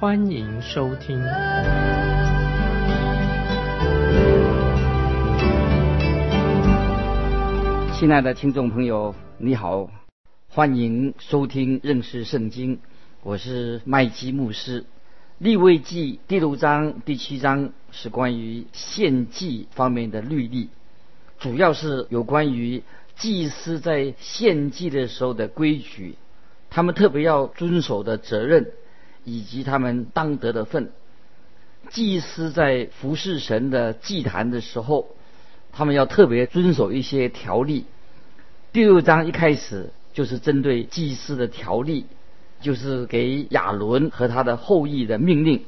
欢迎收听。亲爱的听众朋友，你好，欢迎收听认识圣经，我是麦基牧师。立位记第六章、第七章是关于献祭方面的律例。主要是有关于祭司在献祭的时候的规矩，他们特别要遵守的责任，以及他们当得的份。祭司在服侍神的祭坛的时候，他们要特别遵守一些条例。第六章一开始就是针对祭司的条例，就是给亚伦和他的后裔的命令，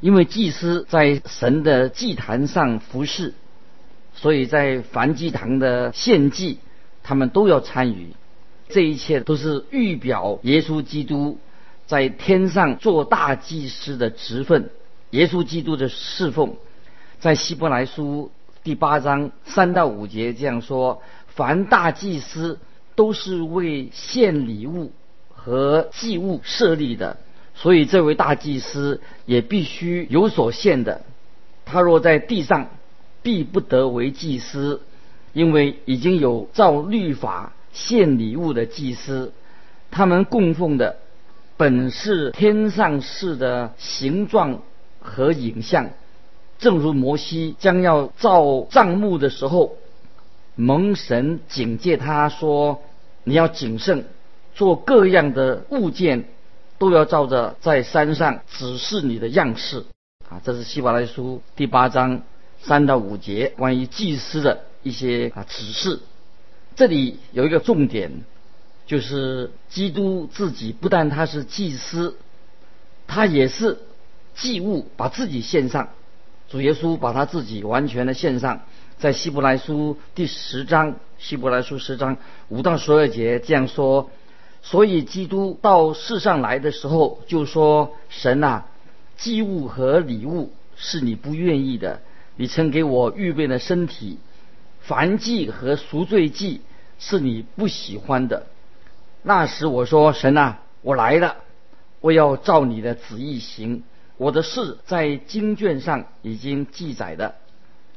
因为祭司在神的祭坛上服侍。所以在梵祭堂的献祭，他们都要参与。这一切都是预表耶稣基督在天上做大祭司的职分。耶稣基督的侍奉，在希伯来书第八章三到五节这样说：凡大祭司都是为献礼物和祭物设立的，所以这位大祭司也必须有所献的。他若在地上。必不得为祭司，因为已经有照律法献礼物的祭司，他们供奉的本是天上式的形状和影像，正如摩西将要造帐幕的时候，蒙神警戒他说：“你要谨慎，做各样的物件，都要照着在山上指示你的样式。”啊，这是希伯来书第八章。三到五节关于祭司的一些啊指示，这里有一个重点，就是基督自己不但他是祭司，他也是祭物，把自己献上。主耶稣把他自己完全的献上，在希伯来书第十章，希伯来书十章五到十二节这样说。所以基督到世上来的时候，就说：“神啊，祭物和礼物是你不愿意的。”你曾给我预备的身体，凡祭和赎罪祭是你不喜欢的。那时我说：“神啊，我来了，我要照你的旨意行。我的事在经卷上已经记载的。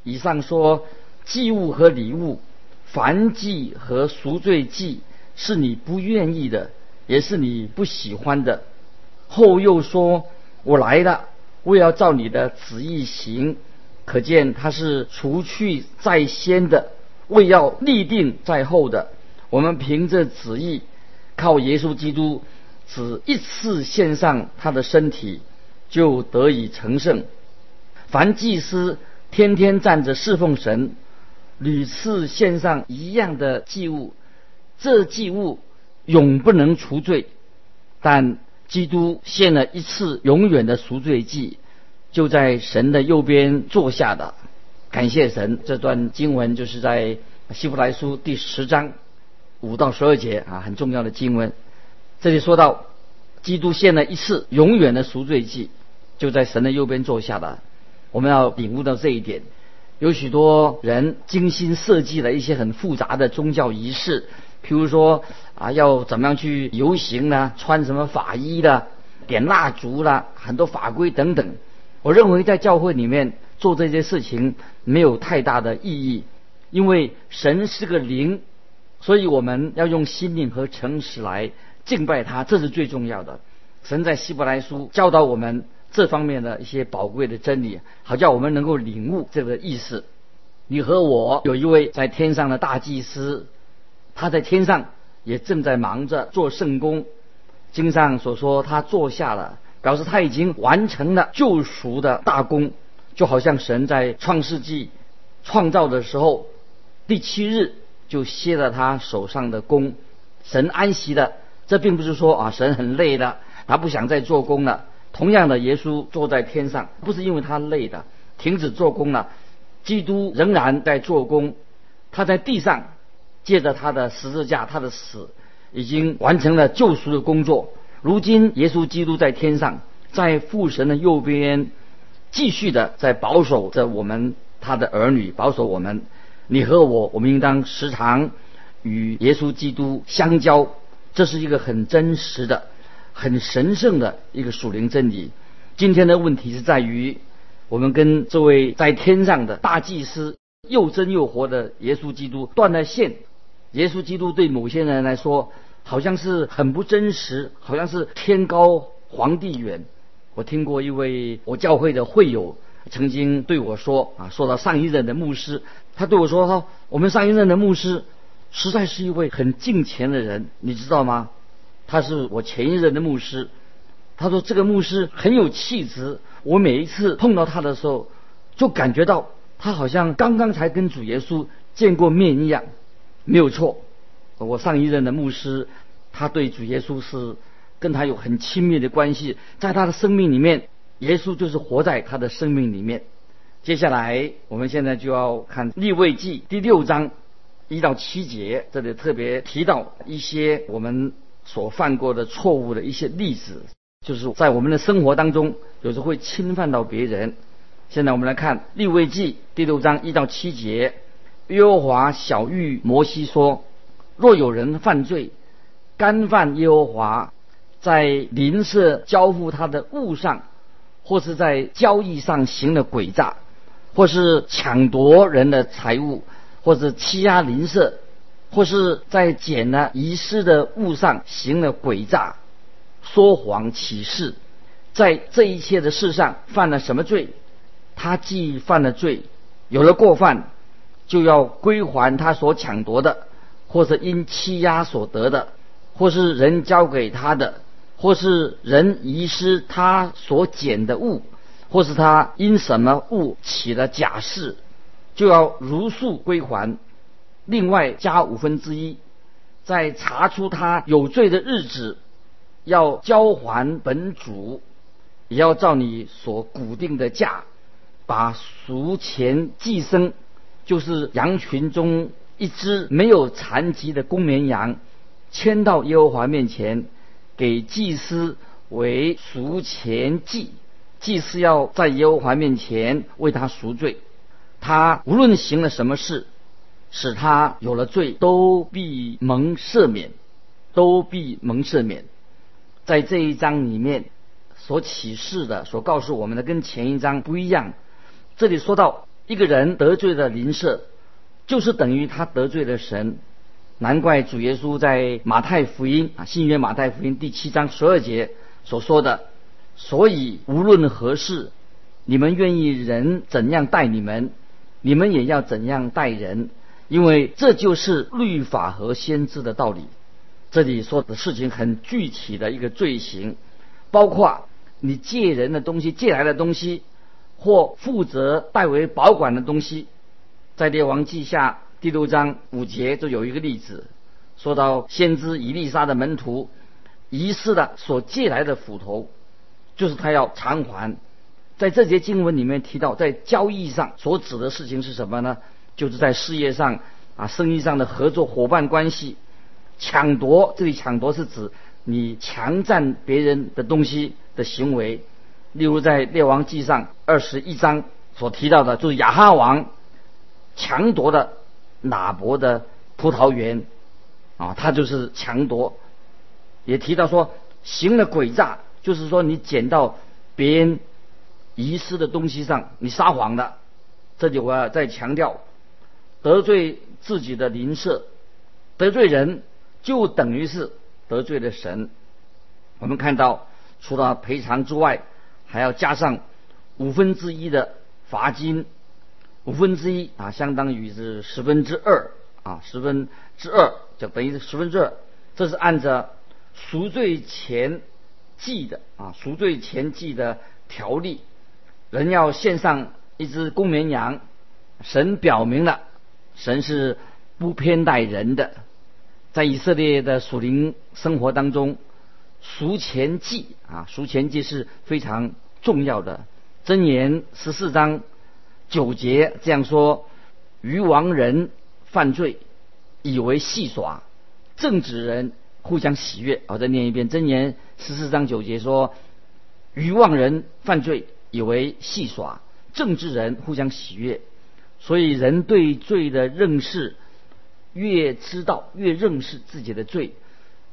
以上说祭物和礼物，凡祭和赎罪祭是你不愿意的，也是你不喜欢的。后又说：我来了，我要照你的旨意行。”可见他是除去在先的，为要立定在后的。我们凭着旨意，靠耶稣基督，只一次献上他的身体，就得以成圣。凡祭司天天站着侍奉神，屡次献上一样的祭物，这祭物永不能除罪。但基督献了一次永远的赎罪祭。就在神的右边坐下的，感谢神。这段经文就是在希伯来书第十章五到十二节啊，很重要的经文。这里说到，基督献了一次永远的赎罪祭，就在神的右边坐下的。我们要领悟到这一点。有许多人精心设计了一些很复杂的宗教仪式，譬如说啊，要怎么样去游行呢？穿什么法衣的？点蜡烛啦，很多法规等等。我认为在教会里面做这些事情没有太大的意义，因为神是个灵，所以我们要用心灵和诚实来敬拜他，这是最重要的。神在希伯来书教导我们这方面的一些宝贵的真理，好叫我们能够领悟这个意思。你和我有一位在天上的大祭司，他在天上也正在忙着做圣功。经上所说，他坐下了。表示他已经完成了救赎的大功，就好像神在创世纪创造的时候，第七日就歇了他手上的功，神安息了。这并不是说啊，神很累了，他不想再做工了。同样的，耶稣坐在天上，不是因为他累的，停止做工了。基督仍然在做工，他在地上借着他的十字架，他的死已经完成了救赎的工作。如今，耶稣基督在天上，在父神的右边，继续的在保守着我们他的儿女，保守我们。你和我，我们应当时常与耶稣基督相交。这是一个很真实的、很神圣的一个属灵真理。今天的问题是在于，我们跟这位在天上的大祭司又真又活的耶稣基督断了线。耶稣基督对某些人来说，好像是很不真实，好像是天高皇帝远。我听过一位我教会的会友曾经对我说：“啊，说到上一任的牧师，他对我说：‘说我们上一任的牧师。’”实在是一位很敬虔的人，你知道吗？他是我前一任的牧师。他说这个牧师很有气质，我每一次碰到他的时候，就感觉到他好像刚刚才跟主耶稣见过面一样。没有错，我上一任的牧师，他对主耶稣是跟他有很亲密的关系，在他的生命里面，耶稣就是活在他的生命里面。接下来，我们现在就要看立位记第六章。一到七节，这里特别提到一些我们所犯过的错误的一些例子，就是在我们的生活当中，有时会侵犯到别人。现在我们来看立位记第六章一到七节，耶和华小谕摩西说：若有人犯罪，干犯耶和华，在邻舍交付他的物上，或是在交易上行了诡诈，或是抢夺人的财物。或者欺压邻舍，或是在捡了遗失的物上行了诡诈、说谎、起誓，在这一切的事上犯了什么罪？他既犯了罪，有了过犯，就要归还他所抢夺的，或者因欺压所得的，或是人交给他的，或是人遗失他所捡的物，或是他因什么物起了假誓。就要如数归还，另外加五分之一，在查出他有罪的日子，要交还本主，也要照你所固定的价，把赎钱寄生，就是羊群中一只没有残疾的公绵羊，牵到耶和华面前，给祭司为赎钱祭，祭司要在耶和华面前为他赎罪。他无论行了什么事，使他有了罪，都必蒙赦免，都必蒙赦免。在这一章里面所启示的、所告诉我们的，跟前一章不一样。这里说到一个人得罪了邻舍，就是等于他得罪了神。难怪主耶稣在马太福音啊，新约马太福音第七章十二节所说的：“所以无论何事，你们愿意人怎样待你们。”你们也要怎样待人，因为这就是律法和先知的道理。这里说的事情很具体的一个罪行，包括你借人的东西、借来的东西，或负责代为保管的东西。在列王记下第六章五节就有一个例子，说到先知以利沙的门徒遗失的所借来的斧头，就是他要偿还。在这节经文里面提到，在交易上所指的事情是什么呢？就是在事业上啊，生意上的合作伙伴关系。抢夺，这里抢夺是指你强占别人的东西的行为。例如在列王记上二十一章所提到的，就是亚哈王强夺的哪伯的葡萄园啊，他就是强夺。也提到说，行了诡诈，就是说你捡到别人。遗失的东西上，你撒谎的，这里我要再强调，得罪自己的邻舍，得罪人就等于是得罪了神。我们看到，除了赔偿之外，还要加上五分之一的罚金，五分之一啊，相当于是十分之二啊，十分之二就等于是十分之二，这是按照赎罪前记的啊，赎罪前记的条例。人要献上一只公绵羊，神表明了，神是不偏待人的。在以色列的属灵生活当中，赎钱祭啊，赎钱祭是非常重要的。箴言十四章九节这样说：渔王人犯罪，以为戏耍；正直人互相喜悦。我再念一遍：箴言十四章九节说，渔王人犯罪，以为戏耍；正直人互相喜悦。所以，人对罪的认识越知道，越认识自己的罪，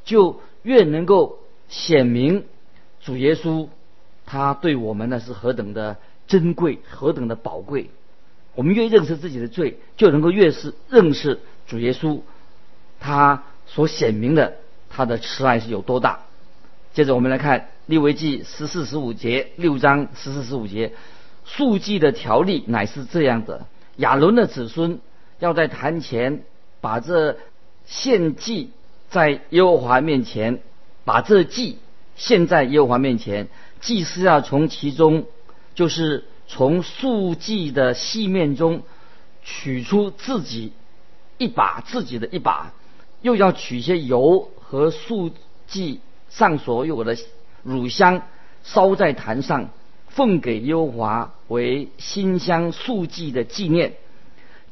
就越能够显明主耶稣他对我们呢是何等的珍贵，何等的宝贵。我们越认识自己的罪，就能够越是认识主耶稣他所显明的他的慈爱是有多大。接着，我们来看利未记十四十五节，六章十四十五节，数记的条例乃是这样的。亚伦的子孙要在坛前把这献祭在耶和华面前，把这祭献在耶和华面前。祭司要从其中，就是从素祭的细面中取出自己一把自己的一把，又要取些油和素祭上所有的乳香，烧在坛上。奉给优华为馨香素祭的纪念，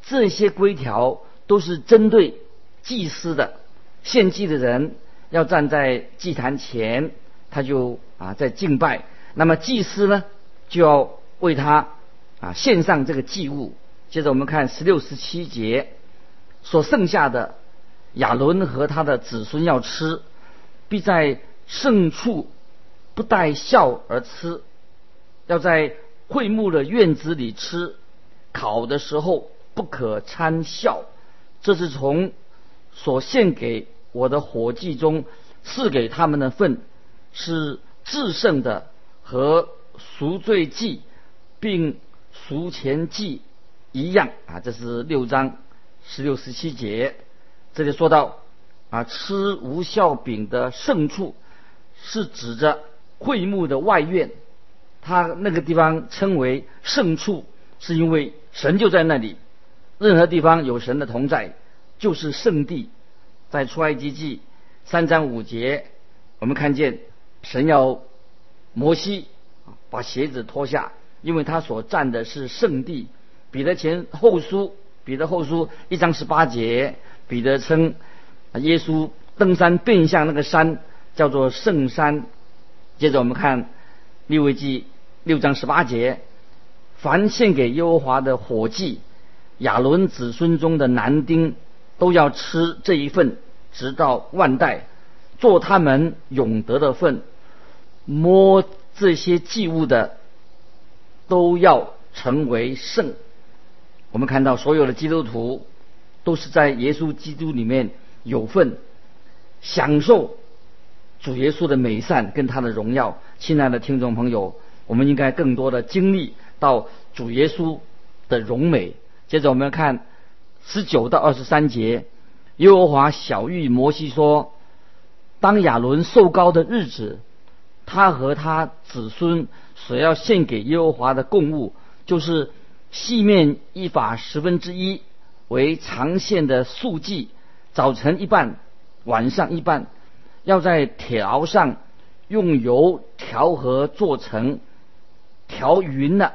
这些规条都是针对祭司的。献祭的人要站在祭坛前，他就啊在敬拜。那么祭司呢，就要为他啊献上这个祭物。接着我们看十六、十七节，所剩下的亚伦和他的子孙要吃，必在圣处不带笑而吃。要在会幕的院子里吃，烤的时候不可掺笑。这是从所献给我的火祭中赐给他们的份，是至圣的和赎罪祭并赎钱祭一样啊。这是六章十六十七节，这里说到啊，吃无效饼的圣处是指着会幕的外院。他那个地方称为圣处，是因为神就在那里。任何地方有神的同在，就是圣地。在出埃及记三章五节，我们看见神要摩西把鞋子脱下，因为他所站的是圣地。彼得前后书，彼得后书一章十八节，彼得称耶稣登山变向那个山叫做圣山。接着我们看利未记。六章十八节，凡献给耶和华的火祭，亚伦子孙中的男丁都要吃这一份，直到万代，做他们永得的份。摸这些祭物的，都要成为圣。我们看到所有的基督徒都是在耶稣基督里面有份，享受主耶稣的美善跟他的荣耀。亲爱的听众朋友。我们应该更多的经历到主耶稣的荣美。接着我们看十九到二十三节，耶和华小谕摩西说：“当亚伦受膏的日子，他和他子孙所要献给耶和华的供物，就是细面一法十分之一为长线的素祭，早晨一半，晚上一半，要在铁熬上用油调和做成。”调匀了，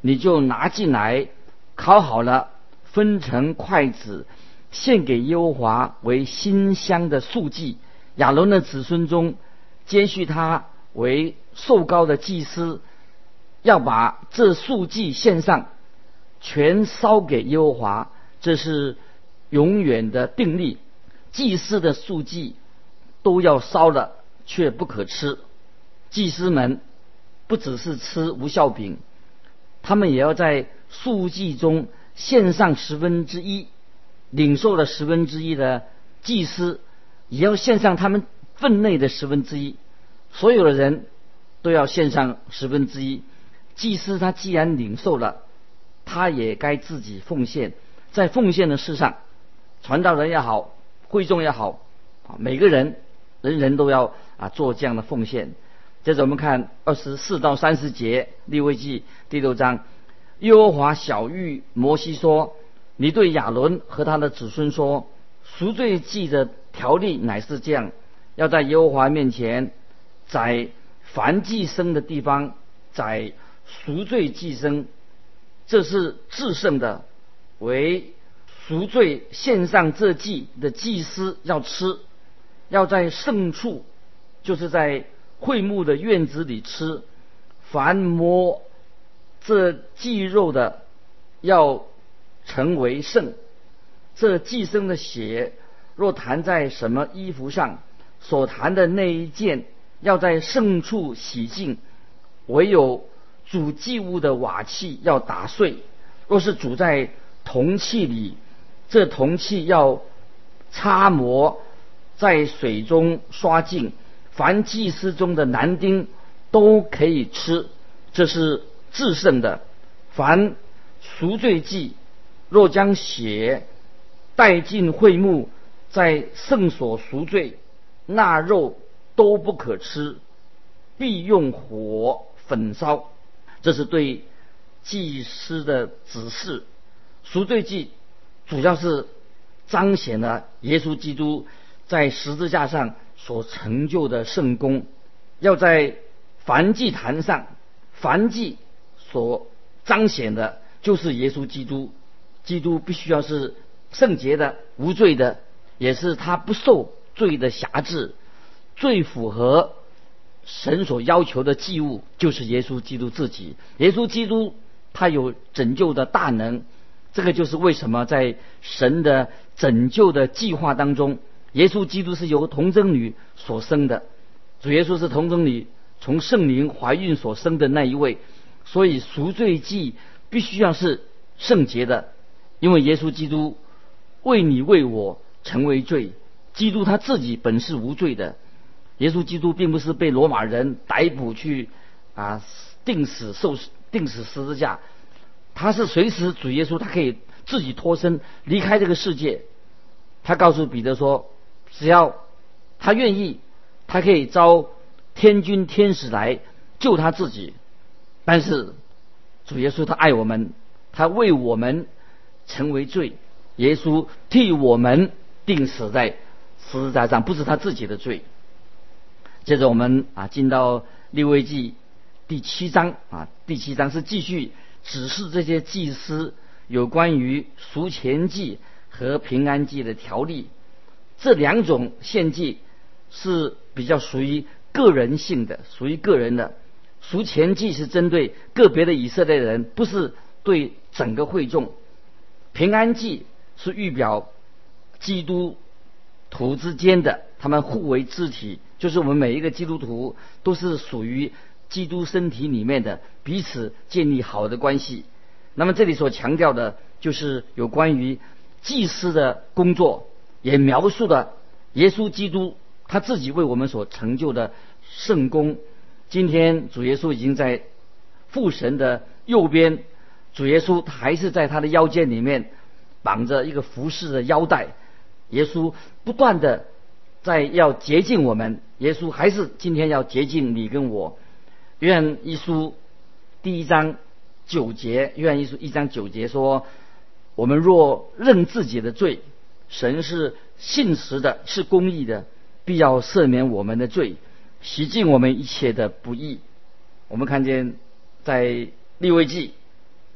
你就拿进来，烤好了，分成筷子，献给耶和华为馨香的素祭。亚伦的子孙中，接续他为受高的祭司，要把这数祭献上，全烧给耶和华。这是永远的定例。祭司的数祭都要烧了，却不可吃。祭司们。不只是吃无效饼，他们也要在数祭中献上十分之一，领受了十分之一的祭司也要献上他们分内的十分之一，所有的人都要献上十分之一。祭司他既然领受了，他也该自己奉献，在奉献的事上，传道人也好，会众也好，啊，每个人人人都要啊做这样的奉献。接着我们看二十四到三十节立位记第六章，耶和华小谕摩西说：“你对亚伦和他的子孙说，赎罪记的条例乃是这样：要在耶和华面前，在凡祭生的地方，在赎罪祭生，这是至圣的，为赎罪献上这祭的祭司要吃，要在圣处，就是在会幕的院子里吃。凡摸这祭肉的，要成为圣。这祭生的血若弹在什么衣服上，所谈的那一件要在圣处洗净。唯有煮祭物的瓦器要打碎。若是煮在铜器里，这铜器要擦磨，在水中刷净。凡祭司中的男丁都可以吃，这是制胜的。凡赎罪祭，若将血带进会幕，在圣所赎罪，那肉都不可吃，必用火焚烧。这是对祭司的指示。赎罪祭主要是彰显了耶稣基督在十字架上所成就的圣功，要在燔祭坛上，燔祭所彰显的就是耶稣基督。基督必须要是圣洁的、无罪的，也是他不受罪的辖制，最符合神所要求的祭物，就是耶稣基督自己。耶稣基督他有拯救的大能。这个就是为什么在神的拯救的计划当中，耶稣基督是由童贞女所生的，主耶稣是童贞女从圣灵怀孕所生的那一位，所以赎罪祭必须要是圣洁的，因为耶稣基督为你为我成为罪，基督他自己本是无罪的，耶稣基督并不是被罗马人逮捕去啊定死受定死十字架。他是随时主耶稣，他可以自己脱身离开这个世界。他告诉彼得说：“只要他愿意，他可以招天军天使来救他自己。但是主耶稣他爱我们，他为我们成为罪，耶稣替我们定死在实实在在，不是他自己的罪。”接着我们啊进到利未记第七章啊，第七章是继续。指示这些祭司有关于赎钱祭和平安祭的条例，这两种献祭是比较属于个人性的，属于个人的。赎钱祭是针对个别的以色列人，不是对整个会众。平安祭是预表基督徒之间的，他们互为肢体，就是我们每一个基督徒都是属于。基督身体里面的彼此建立好的关系，那么这里所强调的就是有关于祭司的工作，也描述了耶稣基督他自己为我们所成就的圣功。今天主耶稣已经在父神的右边，主耶稣还是在他的腰间里面绑着一个服饰的腰带。耶稣不断的在要洁净我们，耶稣还是今天要洁净你跟我。愿一书第一章九节，愿一书一章九节说：“我们若认自己的罪，神是信实的，是公义的，必要赦免我们的罪，洗净我们一切的不义。”我们看见在利未记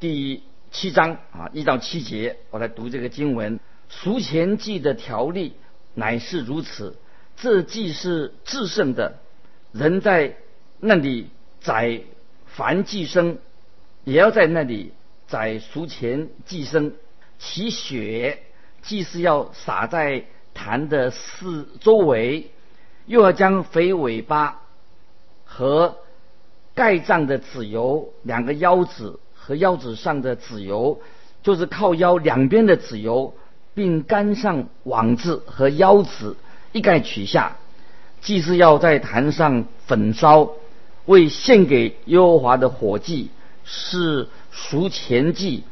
第七章啊一到七节，我来读这个经文：赎钱记的条例乃是如此，这既是至圣的，人在那里。宰凡祭生，也要在那里宰赎前祭生，其血祭是要洒在坛的四周围，又要将肥尾巴和盖脏的籽油，两个腰子和腰子上的籽油，就是靠腰两边的籽油，并杆上网子和腰子一概取下，祭司要在坛上焚烧。为献给耶和华的火祭是赎前祭，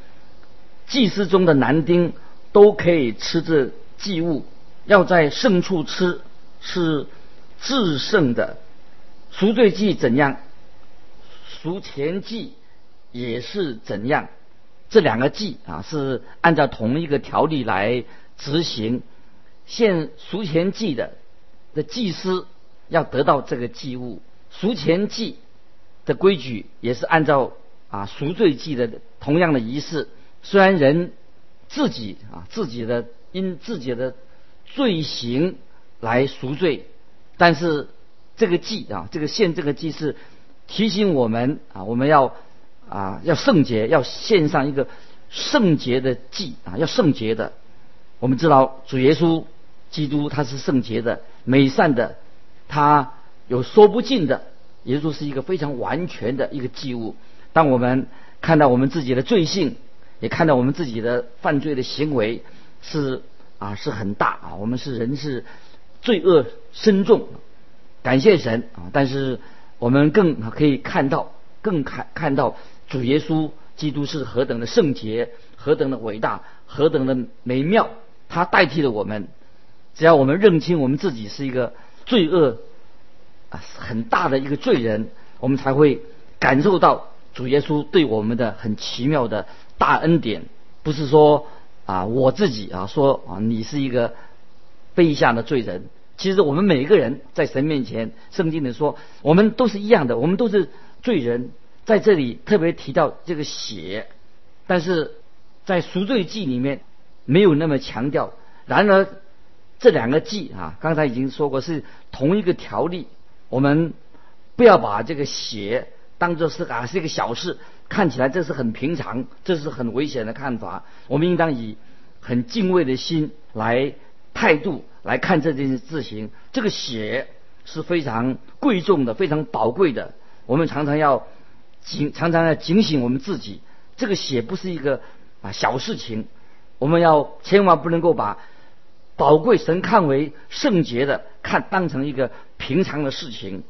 祭司中的男丁都可以吃这祭物，要在圣处吃，是至圣的。赎罪祭怎样？赎前祭也是怎样？这两个祭啊，是按照同一个条例来执行。献赎前祭的的祭司要得到这个祭物。赎前祭的规矩也是按照啊赎罪祭的同样的仪式。虽然人自己啊自己的因自己的罪行来赎罪，但是这个祭啊这个献这个祭是提醒我们啊我们要啊要圣洁，要献上一个圣洁的祭啊要圣洁的。我们知道主耶稣基督他是圣洁的、美善的，他。有说不尽的，耶稣是一个非常完全的一个祭物。当我们看到我们自己的罪性，也看到我们自己的犯罪的行为是啊是很大啊，我们是人是罪恶深重，感谢神啊！但是我们更可以看到，更看看到主耶稣基督是何等的圣洁，何等的伟大，何等的美妙。他代替了我们，只要我们认清我们自己是一个罪恶。啊，很大的一个罪人，我们才会感受到主耶稣对我们的很奇妙的大恩典。不是说啊，我自己啊说啊，你是一个卑下的罪人。其实我们每一个人在神面前，圣经里说，我们都是一样的，我们都是罪人。在这里特别提到这个血，但是在赎罪记里面没有那么强调。然而这两个记啊，刚才已经说过是同一个条例。我们不要把这个血当做是啊是一个小事，看起来这是很平常，这是很危险的看法。我们应当以很敬畏的心来态度来看这件事情。这个血是非常贵重的，非常宝贵的。我们常常要警，常常要警醒我们自己。这个血不是一个啊小事情，我们要千万不能够把。宝贵神看为圣洁的，看当成一个平常的事情，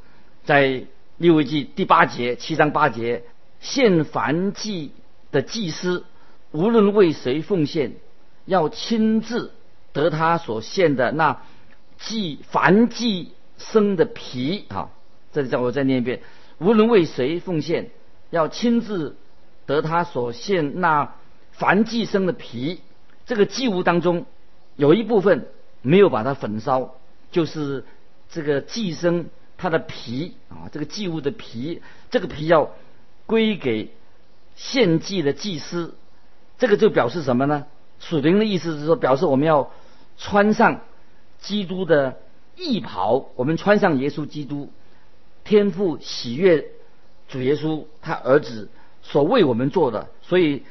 在六位记第八节七章八节，献燔祭的祭司，无论为谁奉献，要亲自得他所献的那祭燔祭生的皮啊！这里叫我再念一遍：无论为谁奉献，要亲自得他所献那燔祭生的皮。这个祭物当中。有一部分没有把它焚烧，就是这个寄生它的皮啊，这个祭物的皮，这个皮要归给献祭的祭司，这个就表示什么呢？属灵的意思是说，表示我们要穿上基督的义袍，我们穿上耶稣基督，天父喜悦主耶稣他儿子所为我们做的，所以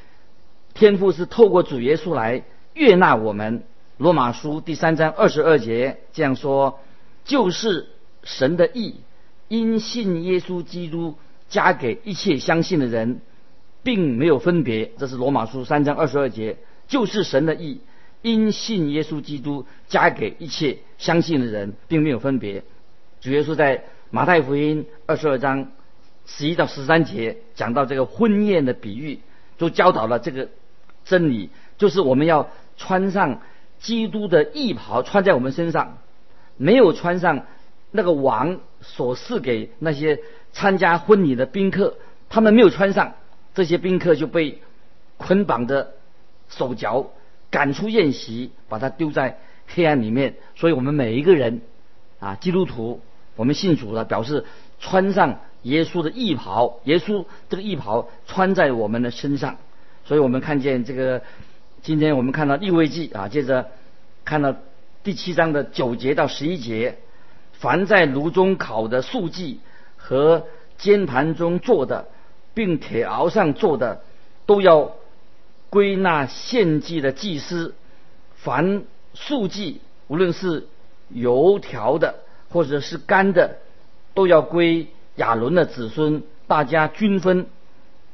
天父是透过主耶稣来悦纳我们。罗马书第三章二十二节这样说：“就是神的意，因信耶稣基督加给一切相信的人，并没有分别。”这是罗马书三章二十二节。就是神的意，因信耶稣基督加给一切相信的人，并没有分别。主耶稣在马太福音二十二章十一到十三节讲到这个婚宴的比喻，就教导了这个真理，就是我们要穿上。基督的衣袍穿在我们身上，没有穿上那个王所赐给那些参加婚礼的宾客，他们没有穿上，这些宾客就被捆绑着手脚赶出宴席，把他丢在黑暗里面。所以我们每一个人啊，基督徒，我们信主了，表示穿上耶稣的衣袍，耶稣这个衣袍穿在我们的身上。所以我们看见这个。今天我们看到立位记啊，接着看到第七章的九节到十一节，凡在炉中烤的素祭和煎盘中做的，并铁熬上做的，都要归纳献祭的祭司。凡素祭，无论是油条的或者是干的，都要归亚伦的子孙，大家均分。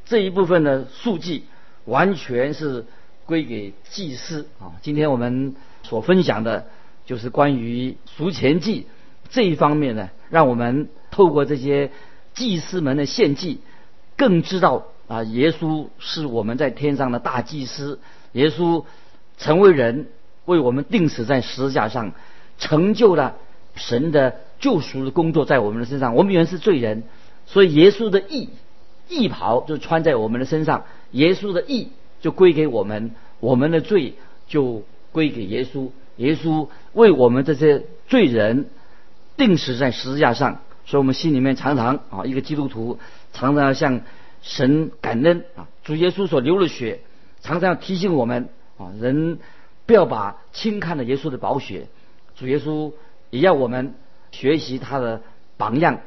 这一部分的数祭完全是。归给祭司啊！今天我们所分享的，就是关于赎钱祭这一方面呢，让我们透过这些祭司们的献祭，更知道啊，耶稣是我们在天上的大祭司，耶稣成为人，为我们定死在十字架上，成就了神的救赎的工作在我们的身上。我们原是罪人，所以耶稣的义义袍就穿在我们的身上，耶稣的义。就归给我们，我们的罪就归给耶稣。耶稣为我们这些罪人钉死在十字架上。所以我们心里面常常啊，一个基督徒常常要向神感恩啊，主耶稣所流的血，常常要提醒我们啊，人不要把轻看了耶稣的宝血。主耶稣也要我们学习他的榜样，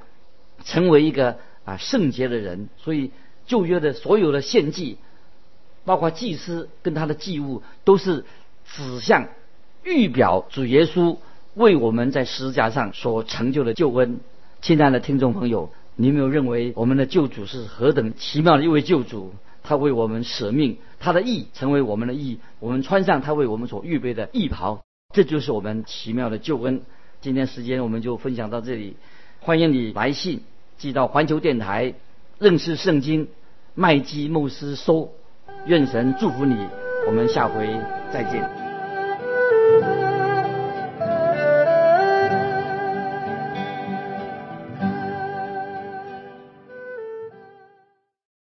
成为一个啊圣洁的人。所以旧约的所有的献祭，包括祭司跟他的祭物，都是指向预表主耶稣为我们在十字架上所成就的救恩。亲爱的听众朋友，你有没有认为我们的救主是何等奇妙的一位救主？他为我们舍命，他的义成为我们的义，我们穿上他为我们所预备的义袍，这就是我们奇妙的救恩。今天时间我们就分享到这里，欢迎你来信寄到环球电台认识圣经麦基牧师收，愿神祝福你，我们下回再见。